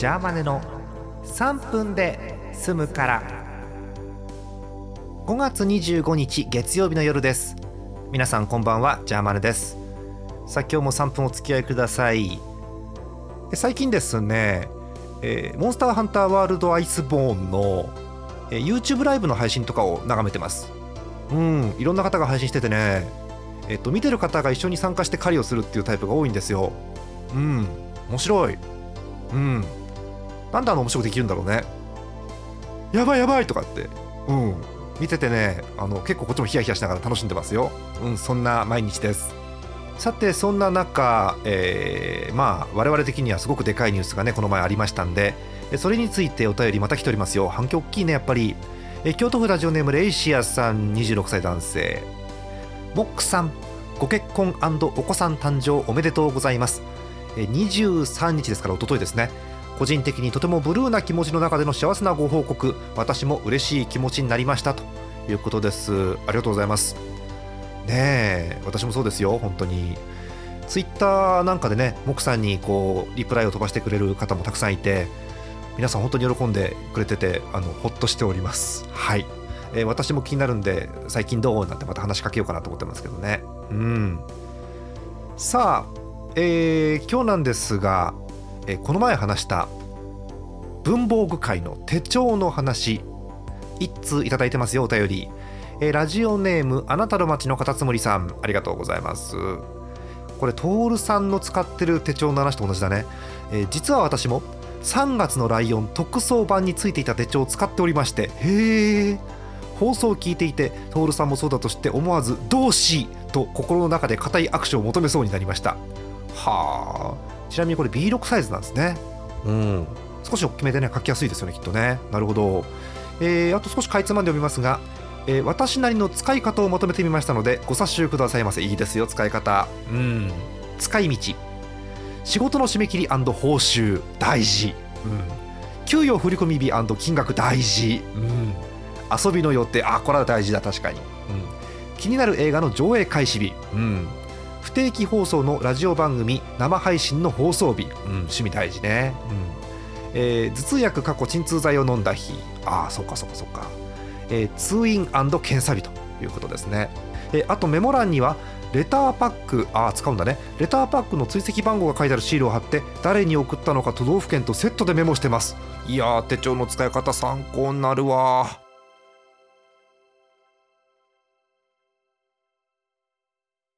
ジャーマネの3分で済むから。5月25日月曜日の夜です。皆さんこんばんはジャーマネです。さあ今日も3分お付き合いください。最近ですね、えー、モンスターハンターワールドアイスボーンの、えー、YouTube ライブの配信とかを眺めてます。うんいろんな方が配信しててねえっと見てる方が一緒に参加して狩りをするっていうタイプが多いんですよ。うん面白い。うん。なんであの面白くできるんだろうね。やばいやばいとかって。うん。見ててねあの結構こっちもヒヤヒヤしながら楽しんでますよ。うんそんな毎日です。さてそんな中、えー、まあ我々的にはすごくでかいニュースがねこの前ありましたんでそれについてお便りまた来ておりますよ。反響大きいねやっぱり。え京都府ラジオネームレイシアさん26歳男性。モックさんご結婚お子さん誕生おめでとうございます。23日ですから一昨日ですね。個人的にとてもブルーな気持ちの中での幸せなご報告私も嬉しい気持ちになりましたということです。ありがとうございます。ねえ私もそうですよ本当に。ツイッターなんかでねモクさんにこうリプライを飛ばしてくれる方もたくさんいて皆さん本当に喜んでくれててあのほっとしております。はい、えー、私も気になるんで最近どう？なんてまた話しかけようかなと思ってますけどね。うん。さあえー、今日なんですが、え、この前話した文房具界の手帳の話一通いただいてますよお便り、え、ラジオネームあなたの街のカタツムリさんありがとうございます。これトールさんの使ってる手帳の話と同じだね、えー、実は私も3月のライオン特装版についていた手帳を使っておりましてへえ放送を聞いていて徹さんもそうだとして思わず「同志!」と心の中で固い握手を求めそうになりました。はあちなみにこれ B6 サイズなんですね。うん。少し大きめでね書きやすいですよねきっとね。なるほど、えー、あと少しかいつまんで読みますが、えー、私なりの使い方をまとめてみましたのでご察しくださいませ。いいですよ使い方。うん。使い道。仕事の締め切り報酬大事、うん、給与振込日金額大事、うん、遊びの予定あこれは大事だ確かに、うん、気になる映画の上映開始日、うん、不定期放送のラジオ番組生配信の放送日、うん、趣味大事ね、うん。えー、頭痛薬過去鎮痛剤を飲んだ日。ああそっかそっかそっか、えー、通院検査日ということですね、えー、あとメモ欄にはレターパックああ使うんだね。レターパックの追跡番号が書いてあるシールを貼って誰に送ったのか都道府県とセットでメモしてます。いやー手帳の使い方参考になるわ